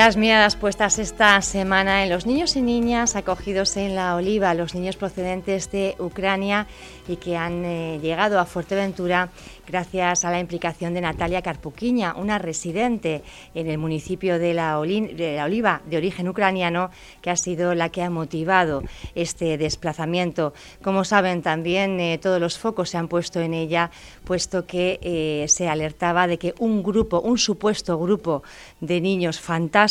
Las miradas puestas esta semana en los niños y niñas acogidos en la Oliva, los niños procedentes de Ucrania y que han eh, llegado a Fuerteventura gracias a la implicación de Natalia Carpuquiña, una residente en el municipio de la, Oliva de origen ucraniano, que ha sido la que ha motivado este desplazamiento. Como saben, también eh, todos los focos se han puesto en ella, puesto que eh, se alertaba de que un grupo, un supuesto grupo de niños fantásticos,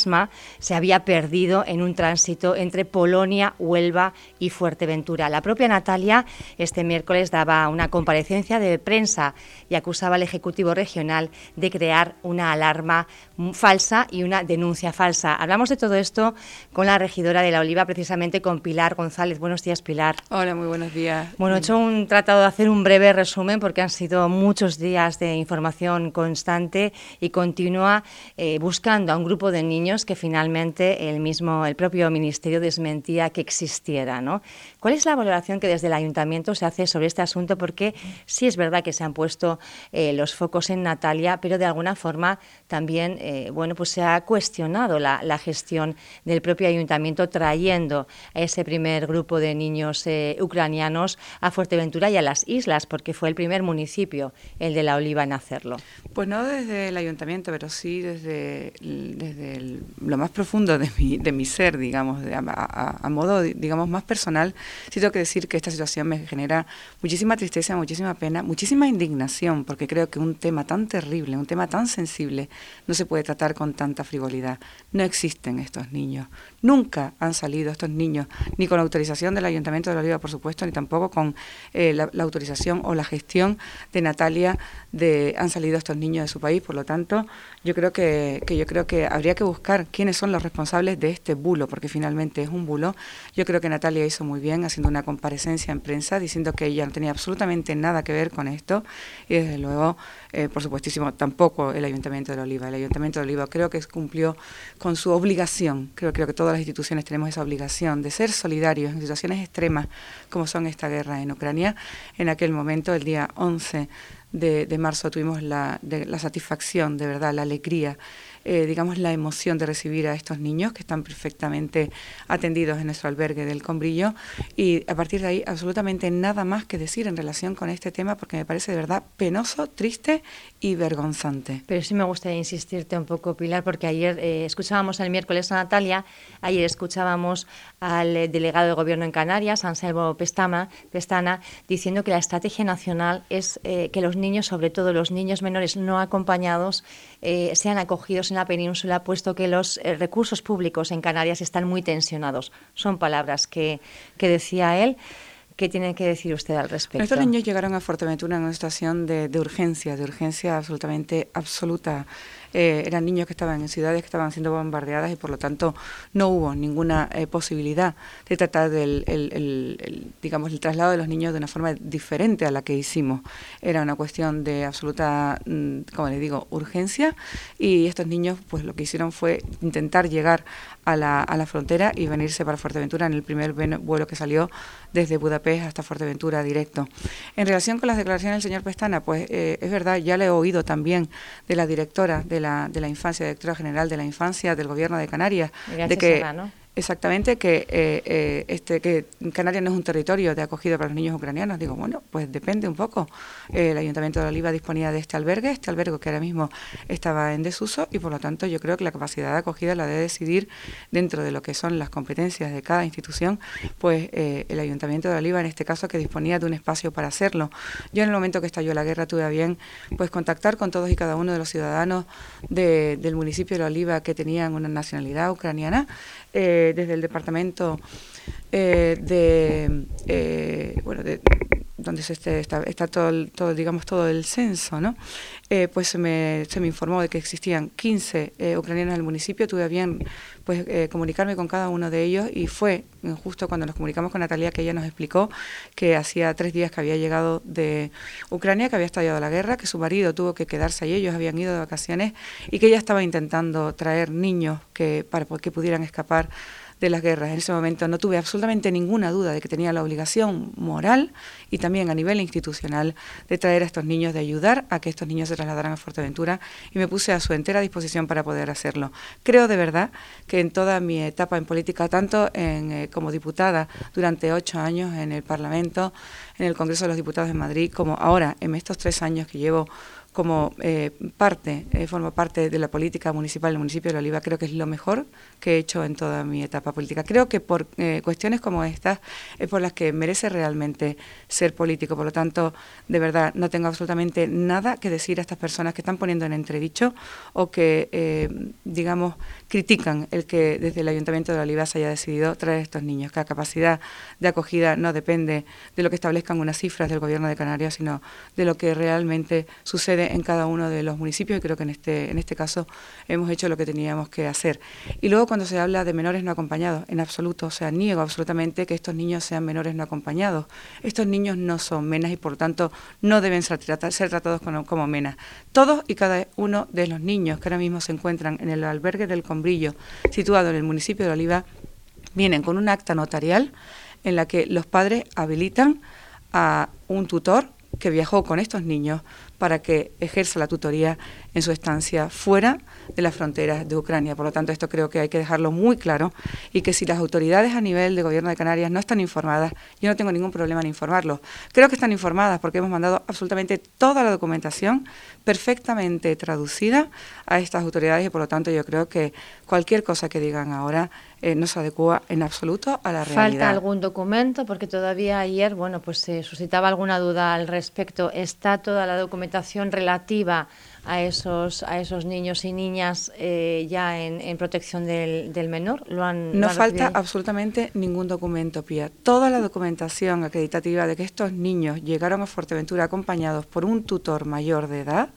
se había perdido en un tránsito entre Polonia, Huelva y Fuerteventura. La propia Natalia este miércoles daba una comparecencia de prensa y acusaba al Ejecutivo Regional de crear una alarma falsa y una denuncia falsa. Hablamos de todo esto con la regidora de La Oliva, precisamente con Pilar González. Buenos días, Pilar. Hola, muy buenos días. Bueno, he hecho un tratado de hacer un breve resumen porque han sido muchos días de información constante y continua eh, buscando a un grupo de niños que finalmente el mismo, el propio Ministerio desmentía que existiera. ¿no? ¿Cuál es la valoración que desde el Ayuntamiento se hace sobre este asunto? Porque sí es verdad que se han puesto eh, los focos en Natalia, pero de alguna forma también eh, bueno, pues se ha cuestionado la, gestión del propio Ayuntamiento trayendo a ese primer grupo de niños eh, ucranianos a Fuerteventura y a las islas, porque fue el primer municipio, el de La Oliva, en hacerlo. Pues no desde el Ayuntamiento, pero sí desde, desde lo más profundo de mi, de mi ser, digamos, a, modo, digamos, más personal, sí tengo que decir que esta situación me genera muchísima tristeza, muchísima pena, muchísima indignación, porque creo que un tema tan terrible, un tema tan sensible, no se puede tratar con tanta frivolidad. No existen estos niños. Nunca han salido estos niños, ni con autorización del Ayuntamiento de la Oliva, por supuesto, ni tampoco con eh, la, autorización o la gestión de Natalia de han salido estos niños de su país. Por lo tanto, yo creo que, que yo creo que habría que buscar quiénes son los responsables de este bulo, porque finalmente es un bulo. Yo creo que Natalia hizo muy bien haciendo una comparecencia en prensa diciendo que ella no tenía absolutamente nada que ver con esto y desde luego, eh, por supuestísimo, tampoco el Ayuntamiento de Oliva. El Ayuntamiento de Oliva creo que cumplió con su obligación, creo, creo que todas las instituciones tenemos esa obligación de ser solidarios en situaciones extremas como son esta guerra en Ucrania. En aquel momento, el día 11 de, marzo, tuvimos la, la satisfacción, de verdad, la alegría eh, digamos, la emoción de recibir a estos niños que están perfectamente atendidos en nuestro albergue del Combrillo y a partir de ahí absolutamente nada más que decir en relación con este tema porque me parece de verdad penoso, triste y vergonzante. Pero sí me gustaría insistirte un poco, Pilar, porque ayer eh, escuchábamos el miércoles a Natalia, ayer escuchábamos al eh, delegado de Gobierno en Canarias, Anselmo Pestana, Pestana diciendo que la estrategia nacional es que los niños, sobre todo los niños menores no acompañados, sean acogidos en la península, puesto que los eh, recursos públicos en Canarias están muy tensionados. Son palabras que, que decía él. ¿Qué tiene que decir usted al respecto? Estos niños llegaron a Fuerteventura en una situación de, de urgencia, de urgencia absolutamente absoluta. Eh, eran niños que estaban en ciudades que estaban siendo bombardeadas y por lo tanto no hubo ninguna eh, posibilidad de tratar del el, digamos el traslado de los niños de una forma diferente a la que hicimos. Era una cuestión de absoluta, mm, como les digo, urgencia y estos niños pues lo que hicieron fue intentar llegar a la, a la frontera y venirse para Fuerteventura en el primer vuelo que salió desde Budapest hasta Fuerteventura directo. En relación con las declaraciones del señor Pestana, pues eh, es verdad, ya le he oído también de la directora la, de la infancia, directora general de la infancia del gobierno de Canarias, de que exactamente que eh, eh, este que Canarias no es un territorio de acogida para los niños ucranianos. Digo, bueno, pues depende un poco. el Ayuntamiento de Oliva disponía de este albergue, este albergue que ahora mismo estaba en desuso y por lo tanto yo creo que la capacidad de acogida la debe decidir dentro de lo que son las competencias de cada institución, pues eh, el Ayuntamiento de Oliva en este caso que disponía de un espacio para hacerlo. Yo en el momento que estalló la guerra tuve a bien pues contactar con todos y cada uno de los ciudadanos del municipio de Oliva que tenían una nacionalidad ucraniana. Eh, desde el departamento eh, de, eh, bueno, de, donde se este, está, está todo, todo, digamos, todo el censo, ¿no? Pues se me, se me informó de que existían 15 ucranianos en el municipio, tuve bien pues comunicarme con cada uno de ellos y fue justo cuando nos comunicamos con Natalia que ella nos explicó que hacía tres días que había llegado de Ucrania, que había estallado la guerra, que su marido tuvo que quedarse allí, ellos habían ido de vacaciones y que ella estaba intentando traer niños que para que pudieran escapar de las guerras. En ese momento no tuve absolutamente ninguna duda de que tenía la obligación moral y también a nivel institucional de traer a estos niños, de ayudar a que estos niños se trasladaran a Fuerteventura y me puse a su entera disposición para poder hacerlo. Creo de verdad que en toda mi etapa en política, tanto en, eh, como diputada durante ocho años en el Parlamento, en el Congreso de los Diputados de Madrid, como ahora en estos tres años que llevo como eh, parte, eh, formo parte de la política municipal del municipio de Oliva, creo que es lo mejor que he hecho en toda mi etapa política. Creo que por eh, cuestiones como estas es por las que merece realmente ser político. Por lo tanto, de verdad, no tengo absolutamente nada que decir a estas personas que están poniendo en entredicho o que, digamos, critican el que desde el Ayuntamiento de Oliva se haya decidido traer a estos niños, que la capacidad de acogida no depende de lo que establezcan unas cifras del Gobierno de Canarias, sino de lo que realmente sucede en cada uno de los municipios y creo que en este, en este caso hemos hecho lo que teníamos que hacer. Y luego cuando se habla de menores no acompañados, en absoluto, o sea, niego absolutamente que estos niños sean menores no acompañados. Estos niños no son menas y por tanto no deben ser, ser tratados como, como menas. Todos y cada uno de los niños que ahora mismo se encuentran en el albergue del Brillo, situado en el municipio de Oliva, vienen con un acta notarial en la que los padres habilitan a un tutor que viajó con estos niños para que ejerza la tutoría en su estancia fuera de las fronteras de Ucrania. Por lo tanto, esto creo que hay que dejarlo muy claro y que si las autoridades a nivel de gobierno de Canarias no están informadas, yo no tengo ningún problema en informarlos. Creo que están informadas porque hemos mandado absolutamente toda la documentación perfectamente traducida a estas autoridades y por lo tanto yo creo que cualquier cosa que digan ahora eh, no se adecua en absoluto a la realidad. ¿Falta algún documento? Porque todavía ayer, bueno, pues se suscitaba alguna duda al respecto. ¿Está toda la documentación relativa a esos, a esos niños y niñas eh, ya en, protección del, del, menor? ¿Lo han, no falta absolutamente ningún documento, Pía. Toda la documentación acreditativa de que estos niños llegaron a Fuerteventura acompañados por un tutor mayor de edad,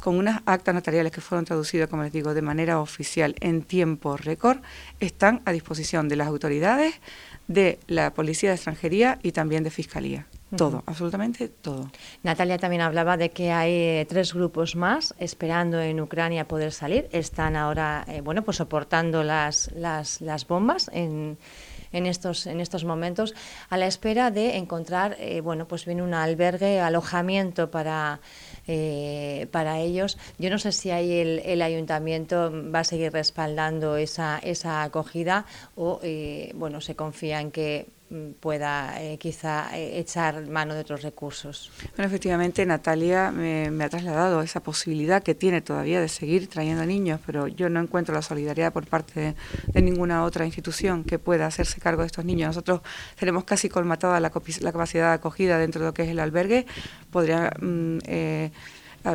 con unas actas notariales que fueron traducidas, como les digo, de manera oficial en tiempo récord, están a disposición de las autoridades, de la Policía de Extranjería y también de Fiscalía. Todo, absolutamente todo. Natalia también hablaba de que hay eh, tres grupos más esperando en Ucrania poder salir. Están ahora, eh, bueno, pues soportando las, las, las bombas en, en estos, en estos momentos, a la espera de encontrar, eh, bueno, pues viene un albergue, alojamiento para, para ellos. Yo no sé si ahí el, el, ayuntamiento va a seguir respaldando esa, esa acogida o, bueno, se confía en que pueda eh, quizá eh, echar mano de otros recursos. Bueno, efectivamente, Natalia me, ha trasladado esa posibilidad que tiene todavía de seguir trayendo niños, pero yo no encuentro la solidaridad por parte de, ninguna otra institución que pueda hacerse cargo de estos niños. Nosotros tenemos casi colmatada la, capacidad de acogida dentro de lo que es el albergue. Mm, eh,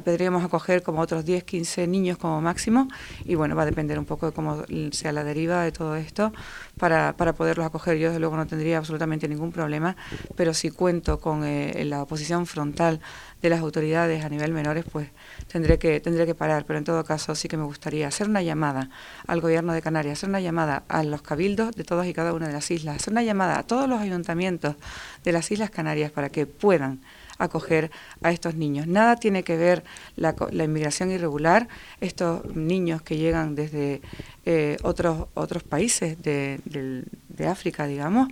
podríamos acoger como otros 10, 15 niños como máximo y bueno, va a depender un poco de cómo sea la deriva de todo esto para, para poderlos acoger. Yo desde luego no tendría absolutamente ningún problema, pero si cuento con eh, la oposición frontal de las autoridades a nivel menores, pues tendré que, tendré que parar. Pero en todo caso sí que me gustaría hacer una llamada al gobierno de Canarias, hacer una llamada a los cabildos de todas y cada una de las islas, hacer una llamada a todos los ayuntamientos de las Islas Canarias para que puedan acoger a estos niños. Nada tiene que ver la, inmigración irregular, estos niños que llegan desde eh, otros, otros países de, África, digamos,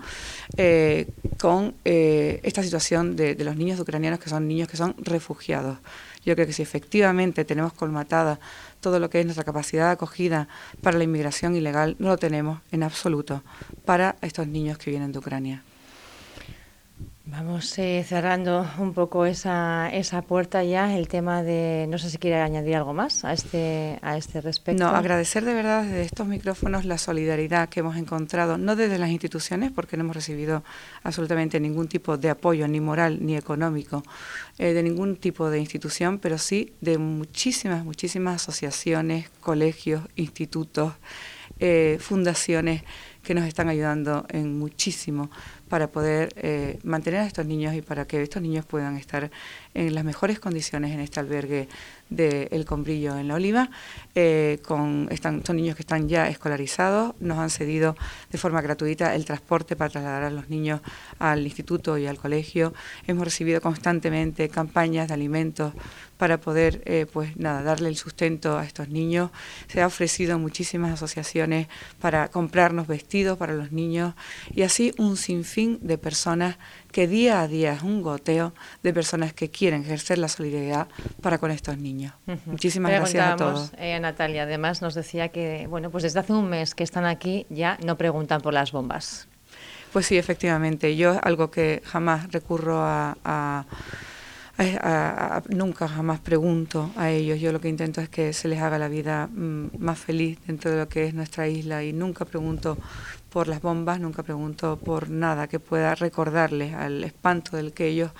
eh, con eh, esta situación de, de los niños ucranianos que son niños que son refugiados. Yo creo que si efectivamente tenemos colmatada todo lo que es nuestra capacidad de acogida para la inmigración ilegal, no lo tenemos en absoluto para estos niños que vienen de Ucrania. Vamos eh, cerrando un poco esa, esa puerta ya, el tema de, no sé si quiere añadir algo más a este, a este respecto. No, agradecer de verdad desde estos micrófonos la solidaridad que hemos encontrado, no desde las instituciones, porque no hemos recibido absolutamente ningún tipo de apoyo, ni moral ni económico, eh, de ningún tipo de institución, pero sí de muchísimas, muchísimas asociaciones, colegios, institutos, eh, fundaciones que nos están ayudando en muchísimo para poder eh, mantener a estos niños y para que estos niños puedan estar en las mejores condiciones en este albergue de El Combrillo en La Oliva. Eh, con, están, son niños que están ya escolarizados, nos han cedido de forma gratuita el transporte para trasladar a los niños al instituto y al colegio. Hemos recibido constantemente campañas de alimentos para poder eh, pues nada darle el sustento a estos niños. Se ha ofrecido muchísimas asociaciones para comprarnos vestidos para los niños y así un sinfín de personas que día a día es un goteo de personas que quieren ejercer la solidaridad para con estos niños. Muchísimas gracias a todos. Eh, Natalia, además nos decía que, bueno, pues desde hace un mes que están aquí ya no preguntan por las bombas. Pues sí, efectivamente. Yo algo que jamás recurro a nunca jamás pregunto a ellos. Yo lo que intento es que se les haga la vida mm, más feliz dentro de lo que es nuestra isla y nunca pregunto por las bombas, nunca pregunto por nada que pueda recordarles al espanto del que ellos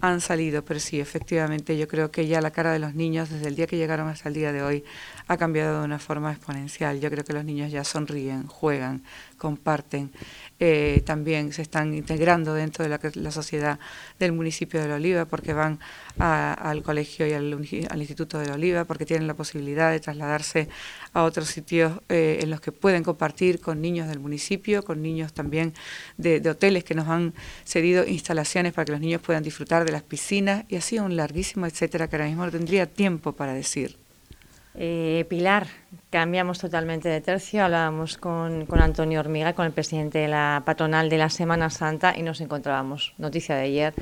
han salido, pero sí, efectivamente, yo creo que ya la cara de los niños desde el día que llegaron hasta el día de hoy ha cambiado de una forma exponencial. Yo creo que los niños ya sonríen, juegan, comparten, eh, también se están integrando dentro de la, sociedad del municipio de La Oliva porque van al colegio y al, Instituto de La Oliva, porque tienen la posibilidad de trasladarse a otros sitios eh, en los que pueden compartir con niños del municipio, con niños también de, hoteles que nos han cedido instalaciones para que los niños puedan disfrutar de las piscinas y así un larguísimo etcétera que ahora mismo no tendría tiempo para decir. Eh, Pilar, cambiamos totalmente de tercio. Hablábamos con, con, Antonio Hormiga, con el presidente de la patronal de la Semana Santa, y nos encontrábamos, noticia de ayer,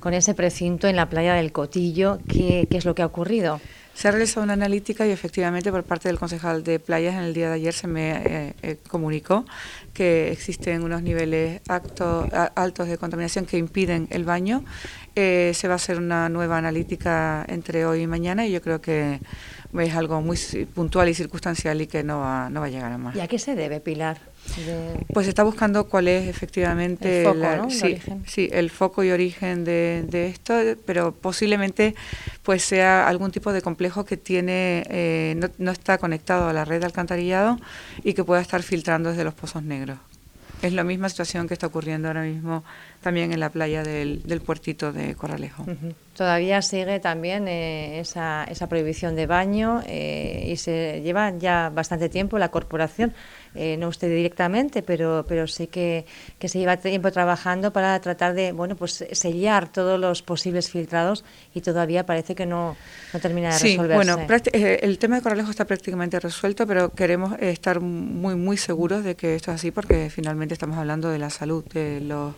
con ese precinto en la playa del Cotillo. ¿Qué, qué es lo que ha ocurrido? Se ha realizado una analítica y efectivamente por parte del concejal de playas en el día de ayer se me eh, eh, comunicó que existen unos niveles altos de contaminación que impiden el baño. Eh, se va a hacer una nueva analítica entre hoy y mañana y yo creo que es algo muy puntual y circunstancial y que no va, no va a llegar a más. ¿Y a qué se debe, Pilar? Pues está buscando cuál es efectivamente el foco, sí, sí, el foco y origen de, esto, pero posiblemente pues sea algún tipo de complejo que tiene eh, no, no está conectado a la red de alcantarillado y que pueda estar filtrando desde los pozos negros. Es la misma situación que está ocurriendo ahora mismo también en la playa del, del puertito de Corralejo. Todavía sigue también eh, esa, esa, prohibición de baño eh, y se lleva ya bastante tiempo la corporación, eh, no usted directamente, pero, pero sí que, que, se lleva tiempo trabajando para tratar de bueno pues sellar todos los posibles filtrados y todavía parece que no, no termina de sí, Bueno, el tema de Corralejo está prácticamente resuelto, pero queremos estar muy, muy seguros de que esto es así porque finalmente estamos hablando de la salud de las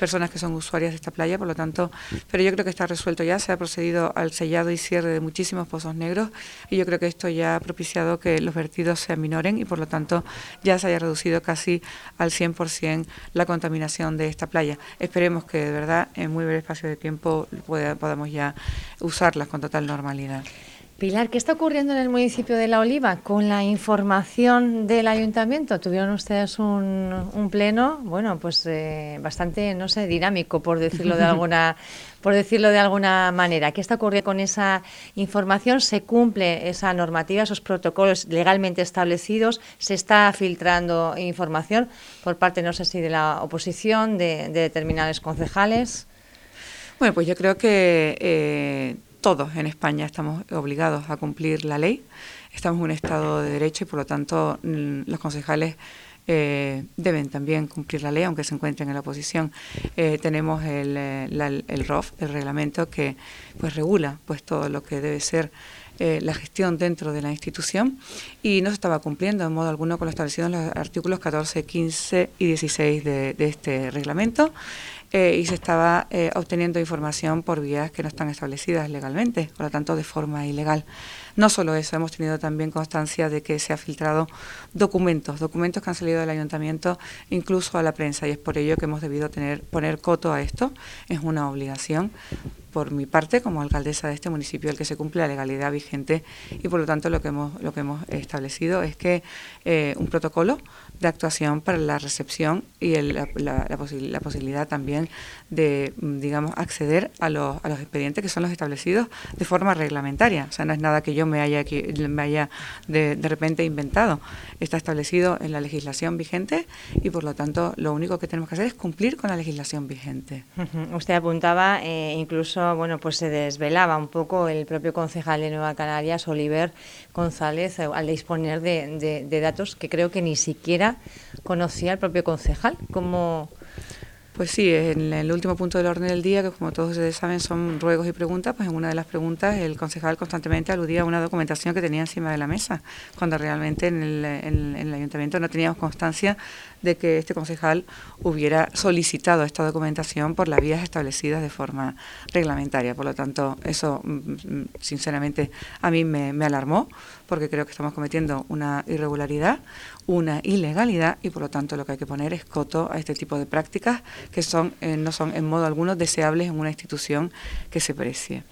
personas que son usuarias de esta playa, por lo tanto, pero yo creo que está resuelto ya, se ha procedido al sellado y cierre de muchísimos pozos negros y yo creo que esto ya ha propiciado que los vertidos se aminoren y por lo tanto ya se haya reducido casi al 100% la contaminación de esta playa. Esperemos que de verdad en muy breve espacio de tiempo podamos ya usarlas con total normalidad. Pilar, ¿qué está ocurriendo en el municipio de La Oliva con la información del ayuntamiento? Tuvieron ustedes un, pleno, bueno, pues eh, bastante, no sé, dinámico, por decirlo de alguna, por decirlo de alguna manera. ¿Qué está ocurriendo con esa información? ¿Se cumple esa normativa, esos protocolos legalmente establecidos? ¿Se está filtrando información por parte, no sé si de la oposición, de, determinados concejales? Bueno, pues yo creo que eh, todos en España estamos obligados a cumplir la ley. Estamos en un Estado de Derecho y por lo tanto mm, los concejales eh, deben también cumplir la ley, aunque se encuentren en la oposición. Eh, tenemos el, eh, el ROF, el reglamento que pues regula pues todo lo que debe ser la gestión dentro de la institución y no se estaba cumpliendo de modo alguno con lo establecido en los artículos 14, 15 y 16 de, de este reglamento. Eh, y se estaba eh, obteniendo información por vías que no están establecidas legalmente, por lo tanto de forma ilegal. No solo eso, hemos tenido también constancia de que se ha filtrado documentos, documentos que han salido del ayuntamiento incluso a la prensa y es por ello que hemos debido tener poner coto a esto, es una obligación por mi parte como alcaldesa de este municipio el que se cumple la legalidad vigente y por lo tanto lo que hemos lo que hemos establecido es que eh, un protocolo de actuación para la recepción y la, la, posibilidad también de, digamos, acceder a los, a los expedientes que son los establecidos de forma reglamentaria. O sea, no es nada que yo me haya, me haya de, de repente inventado. Está establecido en la legislación vigente y, por lo tanto, lo único que tenemos que hacer es cumplir con la legislación vigente. Usted apuntaba, eh, incluso, bueno, pues se desvelaba un poco el propio concejal de Nueva Canarias, Oliver González, al disponer de datos que creo que ni siquiera conocía el propio concejal. ¿Cómo, Pues sí, en el último punto del orden del día, que como todos ustedes saben son ruegos y preguntas, pues en una de las preguntas el concejal constantemente aludía a una documentación que tenía encima de la mesa, cuando realmente en el ayuntamiento no teníamos constancia de que este concejal hubiera solicitado esta documentación por las vías establecidas de forma reglamentaria. Por lo tanto, eso mm, mm, sinceramente a mí me, alarmó porque creo que estamos cometiendo una irregularidad, una ilegalidad y por lo tanto lo que hay que poner es coto a este tipo de prácticas que son eh, no son en modo alguno deseables en una institución que se precie.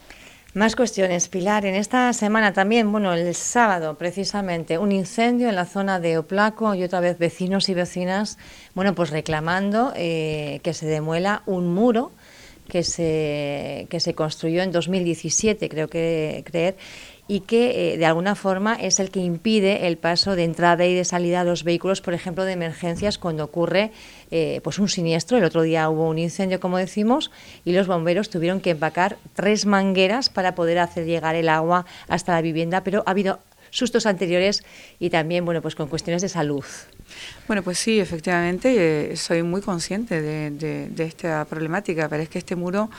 Más cuestiones, Pilar. En esta semana también, bueno, el sábado precisamente, un incendio en la zona de Oplaco y otra vez vecinos y vecinas, bueno, pues reclamando eh, que se demuela un muro que se, que se construyó en 2017, creo que creer, y que eh, de alguna forma es el que impide el paso de entrada y de salida de los vehículos, por ejemplo, de emergencias cuando ocurre eh, pues un siniestro. El otro día hubo un incendio, como decimos, y los bomberos tuvieron que empacar tres mangueras para poder hacer llegar el agua hasta la vivienda, pero ha habido sustos anteriores y también, bueno, pues con cuestiones de salud. Bueno, pues sí, efectivamente, eh, soy muy consciente de, esta problemática, pero es que este muro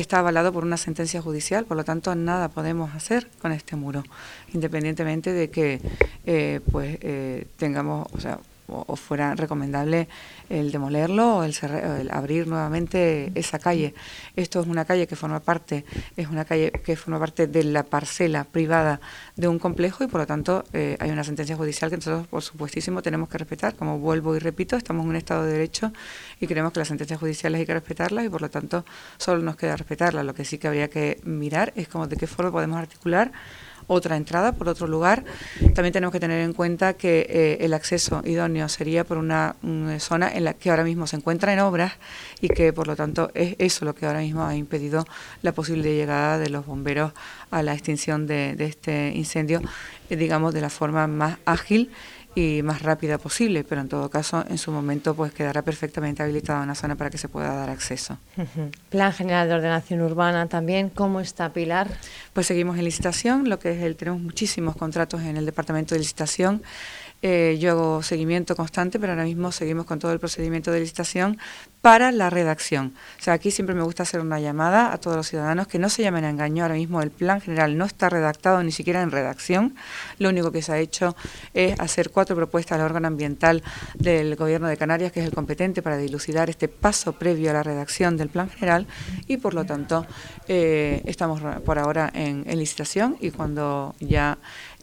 está avalado por una sentencia judicial, por lo tanto nada podemos hacer con este muro, independientemente de que eh, pues eh, tengamos, o sea, o, fuera recomendable el demolerlo o el, abrir nuevamente esa calle. Esto es una calle que forma parte, es una calle que forma parte de la parcela privada de un complejo y por lo tanto eh, hay una sentencia judicial que nosotros por supuestísimo tenemos que respetar. Como vuelvo y repito, estamos en un Estado de Derecho y creemos que las sentencias judiciales hay que respetarlas y por lo tanto solo nos queda respetarlas. Lo que sí que habría que mirar es cómo de qué forma podemos articular otra entrada por otro lugar. También tenemos que tener en cuenta que eh, el acceso idóneo sería por una, zona en la que ahora mismo se encuentra en obras y que por lo tanto es eso lo que ahora mismo ha impedido la posible llegada de los bomberos a la extinción de, este incendio, eh, digamos, de la forma más ágil y más rápida posible, pero en todo caso en su momento pues quedará perfectamente habilitada una zona para que se pueda dar acceso. Plan General de Ordenación Urbana también, ¿cómo está Pilar? Pues seguimos en licitación, lo que es el, tenemos muchísimos contratos en el Departamento de Licitación eh, yo hago seguimiento constante, pero ahora mismo seguimos con todo el procedimiento de licitación para la redacción. O sea, aquí siempre me gusta hacer una llamada a todos los ciudadanos que no se llamen a engaño. Ahora mismo el plan general no está redactado ni siquiera en redacción. Lo único que se ha hecho es hacer cuatro propuestas al órgano ambiental del Gobierno de Canarias, que es el competente para dilucidar este paso previo a la redacción del plan general y por lo tanto eh, estamos por ahora en licitación y cuando ya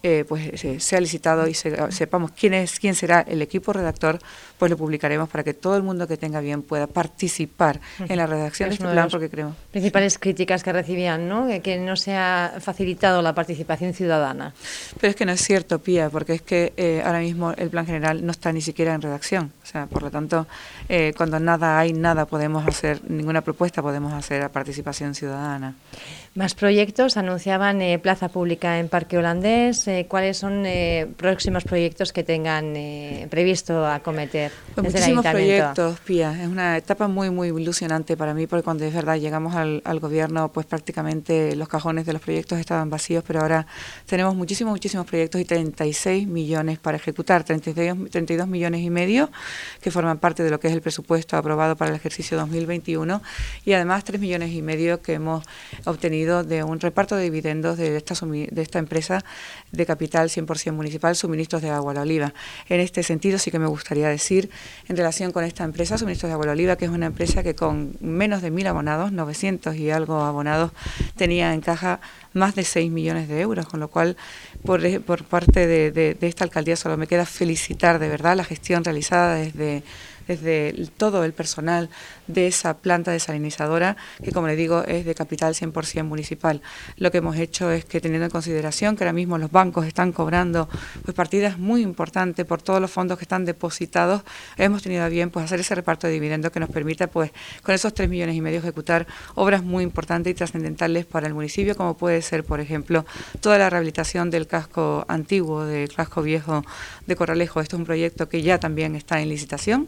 eh, pues se, ha licitado y sepamos quién es quién será el equipo redactor, pues lo publicaremos para que todo el mundo que tenga bien pueda participar en la redacción de este plan, porque creo. Principales críticas que recibían, ¿no? Que no se ha facilitado la participación ciudadana. Pero es que no es cierto, Pía, porque es que eh, ahora mismo el plan general no está ni siquiera en redacción. O sea, por lo tanto, eh, cuando nada hay, nada podemos hacer, ninguna propuesta podemos hacer a participación ciudadana. Más proyectos anunciaban plaza pública en Parque Holandés cuáles son eh, próximos proyectos que tengan eh, previsto acometer. Pues muchísimos proyectos, Pía. Es una etapa muy, muy ilusionante para mí, porque cuando es verdad llegamos al, gobierno, pues prácticamente los cajones de los proyectos estaban vacíos, pero ahora tenemos muchísimos, muchísimos proyectos y 36 millones para ejecutar, 32, 32 millones y medio que forman parte de lo que es el presupuesto aprobado para el ejercicio 2021 y además 3 millones y medio que hemos obtenido de un reparto de dividendos de esta, de esta empresa de capital 100% municipal, suministros de agua a la oliva. En este sentido sí que me gustaría decir, en relación con esta empresa, suministros de agua a la oliva, que es una empresa que con menos de mil abonados, 900 y algo abonados, tenía en caja más de 6 millones de euros, con lo cual por, por parte de, de esta alcaldía solo me queda felicitar de verdad la gestión realizada desde desde todo el personal de esa planta desalinizadora, que como le digo es de capital 100% municipal. Lo que hemos hecho es que teniendo en consideración que ahora mismo los bancos están cobrando pues partidas muy importantes por todos los fondos que están depositados, hemos tenido a bien pues hacer ese reparto de dividendos que nos permita pues con esos 3 millones y medio ejecutar obras muy importantes y trascendentales para el municipio, como puede ser por ejemplo toda la rehabilitación del casco antiguo, del casco viejo de Corralejo. Esto es un proyecto que ya también está en licitación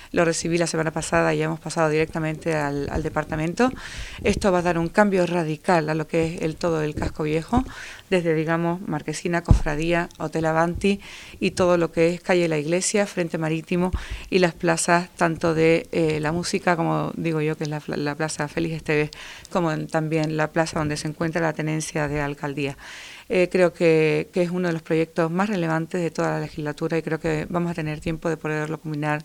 lo recibí la semana pasada y hemos pasado directamente al, al departamento. Esto va a dar un cambio radical a lo que es el todo el casco viejo, desde, digamos, Marquesina, Cofradía, Hotel Avanti y todo lo que es Calle La Iglesia, Frente Marítimo y las plazas tanto de eh, la música, como digo yo, que es la, la Plaza Félix Esteves, como también la plaza donde se encuentra la tenencia de alcaldía. Eh, creo que, es uno de los proyectos más relevantes de toda la legislatura y creo que vamos a tener tiempo de poderlo combinar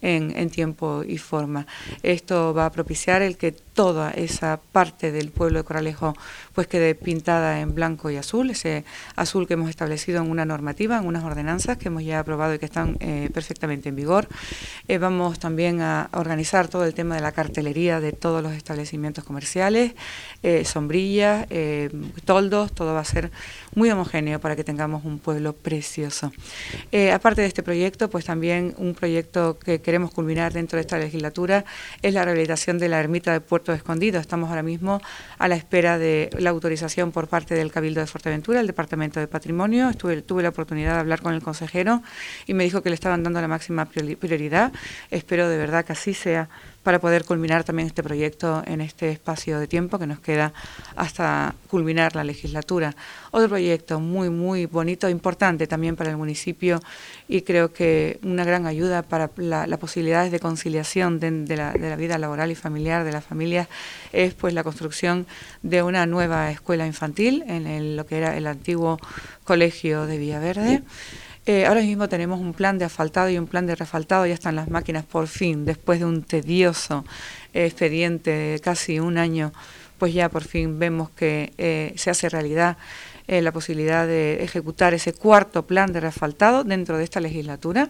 en, tiempo y forma. Esto va a propiciar el que toda esa parte del pueblo de Coralejo pues quede pintada en blanco y azul, ese azul que hemos establecido en una normativa, en unas ordenanzas que hemos ya aprobado y que están eh, perfectamente en vigor. Eh, vamos también a organizar todo el tema de la cartelería de todos los establecimientos comerciales, sombrillas, toldos, todo va a ser muy homogéneo para que tengamos un pueblo precioso. Eh, aparte de este proyecto, pues también un proyecto que queremos culminar dentro de esta legislatura es la rehabilitación de la ermita de Puerto Escondido. Estamos ahora mismo a la espera de la autorización por parte del Cabildo de Fuerteventura, el Departamento de Patrimonio. Estuve, tuve la oportunidad de hablar con el consejero y me dijo que le estaban dando la máxima prioridad. Espero de verdad que así sea para poder culminar también este proyecto en este espacio de tiempo que nos queda hasta culminar la legislatura. Otro proyecto muy, muy bonito, importante también para el municipio y creo que una gran ayuda para las posibilidades de conciliación de, la, vida laboral y familiar de las familias es pues la construcción de una nueva escuela infantil en lo que era el antiguo colegio de Villaverde. Eh, ahora mismo tenemos un plan de asfaltado y un plan de refaltado, ya están las máquinas por fin, después de un tedioso expediente de casi un año, pues ya por fin vemos que eh, se hace realidad eh, la posibilidad de ejecutar ese cuarto plan de refaltado dentro de esta legislatura.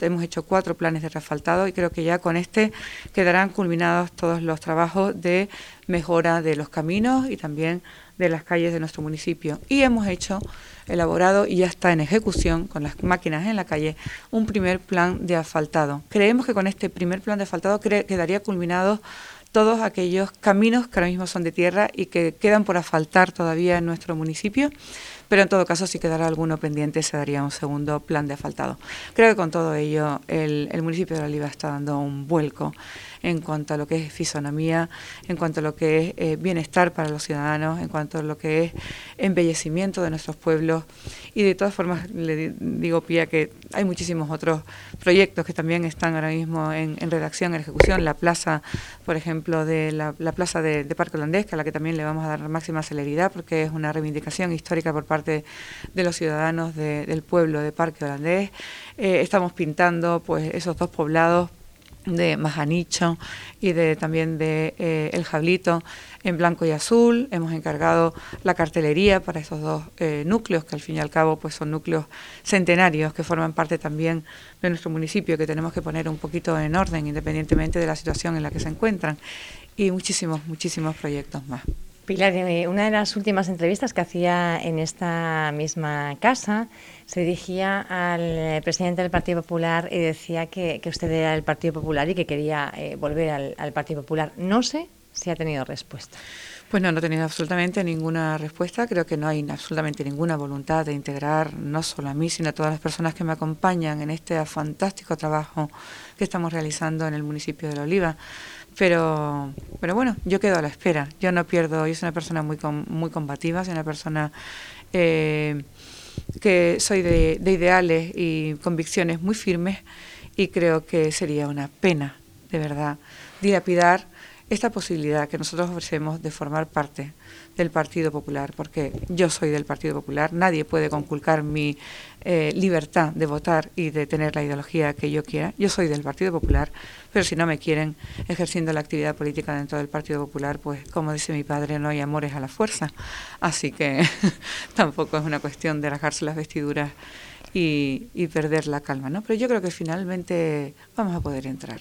hemos hecho cuatro planes de refaltado y creo que ya con este quedarán culminados todos los trabajos de mejora de los caminos y también de las calles de nuestro municipio. Y hemos hecho, elaborado y ya está en ejecución con las máquinas en la calle, un primer plan de asfaltado. Creemos que con este primer plan de asfaltado quedaría culminado todos aquellos caminos que ahora mismo son de tierra y que quedan por asfaltar todavía en nuestro municipio, pero en todo caso si quedara alguno pendiente se daría un segundo plan de asfaltado. Creo que con todo ello el, el municipio de Oliva está dando un vuelco en cuanto a lo que es fisonomía, en cuanto a lo que es eh, bienestar para los ciudadanos, en cuanto a lo que es embellecimiento de nuestros pueblos. Y de todas formas, le digo, Pía, que hay muchísimos otros proyectos que también están ahora mismo en, redacción, en ejecución. La plaza, por ejemplo, de la, plaza de, Parque Holandés, a la que también le vamos a dar máxima celeridad, porque es una reivindicación histórica por parte de los ciudadanos del pueblo de Parque Holandés. Eh, estamos pintando pues esos dos poblados de Majanicho y de también de eh, El Jablito en blanco y azul. Hemos encargado la cartelería para esos dos eh, núcleos que al fin y al cabo pues son núcleos centenarios que forman parte también de nuestro municipio que tenemos que poner un poquito en orden independientemente de la situación en la que se encuentran y muchísimos muchísimos proyectos más. Pilar, eh, una de las últimas entrevistas que hacía en esta misma casa se dirigía al presidente del Partido Popular y decía que, usted era del Partido Popular y que quería eh, volver al, Partido Popular. No sé si ha tenido respuesta. Pues no, no he tenido absolutamente ninguna respuesta. Creo que no hay absolutamente ninguna voluntad de integrar no solo a mí, sino a todas las personas que me acompañan en este fantástico trabajo que estamos realizando en el municipio de La Oliva. Pero, pero bueno, yo quedo a la espera. Yo no pierdo, yo soy una persona muy, muy combativa, soy una persona eh, que soy de, de ideales y convicciones muy firmes y creo que sería una pena, de verdad, dilapidar esta posibilidad que nosotros ofrecemos de formar parte del Partido Popular, porque yo soy del Partido Popular, nadie puede conculcar mi eh, libertad de votar y de tener la ideología que yo quiera. Yo soy del Partido Popular, pero si no me quieren ejerciendo la actividad política dentro del Partido Popular, pues como dice mi padre, no hay amores a la fuerza. Así que tampoco es una cuestión de rajarse las vestiduras y, y perder la calma, ¿no? Pero yo creo que finalmente vamos a poder entrar.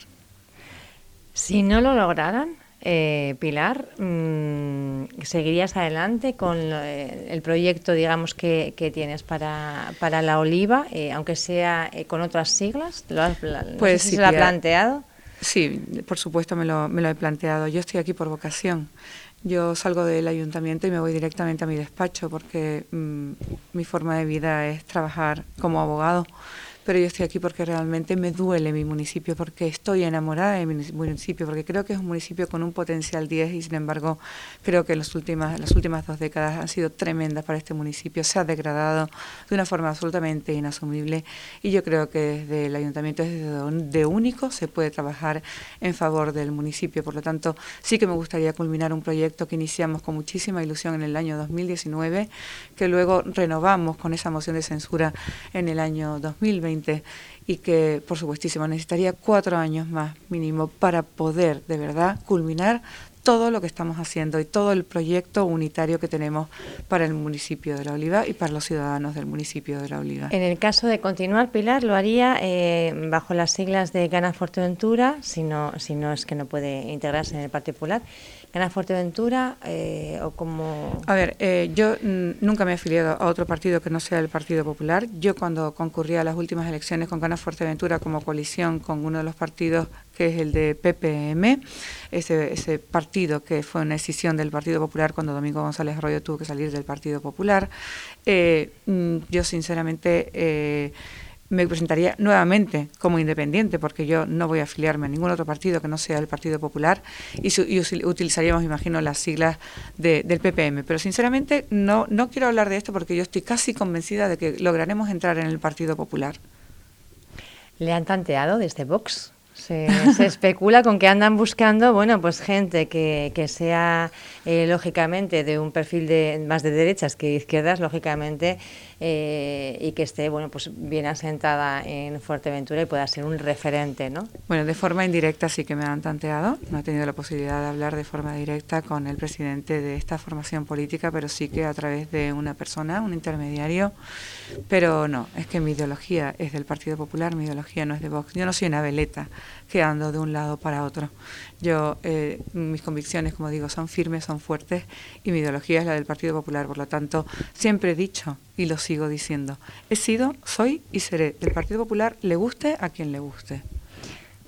Si no lo lograran, eh, Pilar, mm, ¿seguirías adelante con eh, el proyecto, digamos, que, tienes para, para la oliva, eh, aunque sea con otras siglas? ¿Lo has, pues si se lo ha planteado? Sí, por supuesto me lo, me lo he planteado. Yo estoy aquí por vocación. Yo salgo del ayuntamiento y me voy directamente a mi despacho porque mm, mi forma de vida es trabajar como abogado pero yo estoy aquí porque realmente me duele mi municipio, porque estoy enamorada de mi municipio, porque creo que es un municipio con un potencial 10 y sin embargo creo que las últimas, las últimas dos décadas han sido tremendas para este municipio, se ha degradado de una forma absolutamente inasumible y yo creo que desde el ayuntamiento, desde de único, se puede trabajar en favor del municipio. Por lo tanto, sí que me gustaría culminar un proyecto que iniciamos con muchísima ilusión en el año 2019, que luego renovamos con esa moción de censura en el año 2020 y que, por supuestísimo, necesitaría cuatro años más mínimo para poder de verdad culminar todo lo que estamos haciendo y todo el proyecto unitario que tenemos para el municipio de La Oliva y para los ciudadanos del municipio de La Oliva. En el caso de continuar, Pilar, lo haría eh, bajo las siglas de Gana Fuerteventura, si no, si no es que no puede integrarse en el Partido Popular. ¿Gana Fuerteventura eh, o como...? A ver, eh, yo nunca me he afiliado a otro partido que no sea el Partido Popular. Yo cuando concurrí a las últimas elecciones con Gana Fuerteventura como coalición con uno de los partidos que es el de PPM, ese, ese partido que fue una decisión del Partido Popular cuando Domingo González Arroyo tuvo que salir del Partido Popular. Eh, mm, yo sinceramente me presentaría nuevamente como independiente, porque yo no voy a afiliarme a ningún otro partido que no sea el Partido Popular y, utilizaríamos, imagino, las siglas del PPM. Pero sinceramente no, no quiero hablar de esto porque yo estoy casi convencida de que lograremos entrar en el Partido Popular. ¿Le han tanteado desde Vox? Se, especula con que andan buscando, bueno, pues gente que, que sea eh, lógicamente de un perfil de más de derechas que izquierdas, lógicamente, eh, y que esté, bueno, pues bien asentada en Fuerteventura y pueda ser un referente, ¿no? Bueno, de forma indirecta sí que me han tanteado. No he tenido la posibilidad de hablar de forma directa con el presidente de esta formación política, pero sí que a través de una persona, un intermediario. Pero no, es que mi ideología es del Partido Popular, mi ideología no es de Vox. Yo no soy una veleta que ando de un lado para otro. Yo, eh, mis convicciones, como digo, son firmes, son fuertes y mi ideología es la del Partido Popular. Por lo tanto, siempre he dicho y lo sigo diciendo, he sido, soy y seré del Partido Popular, le guste a quien le guste.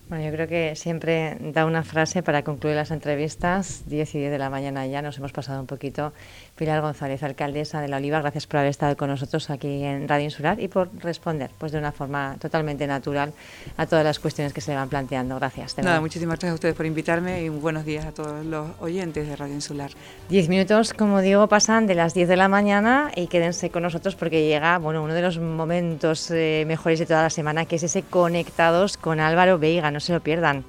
Bueno, yo creo que siempre da una frase para concluir las entrevistas. 10 y 10 de la mañana ya nos hemos pasado un poquito. Pilar González, alcaldesa de La Oliva, gracias por haber estado con nosotros aquí en Radio Insular y por responder pues de una forma totalmente natural a todas las cuestiones que se van planteando. Gracias. Nada, muchísimas gracias a ustedes por invitarme y buenos días a todos los oyentes de Radio Insular. Diez minutos, como digo, pasan de las 10 de la mañana y quédense con nosotros porque llega bueno, uno de los momentos eh, mejores de toda la semana, que es ese Conectados con Álvaro Veiga no se lo pierdan.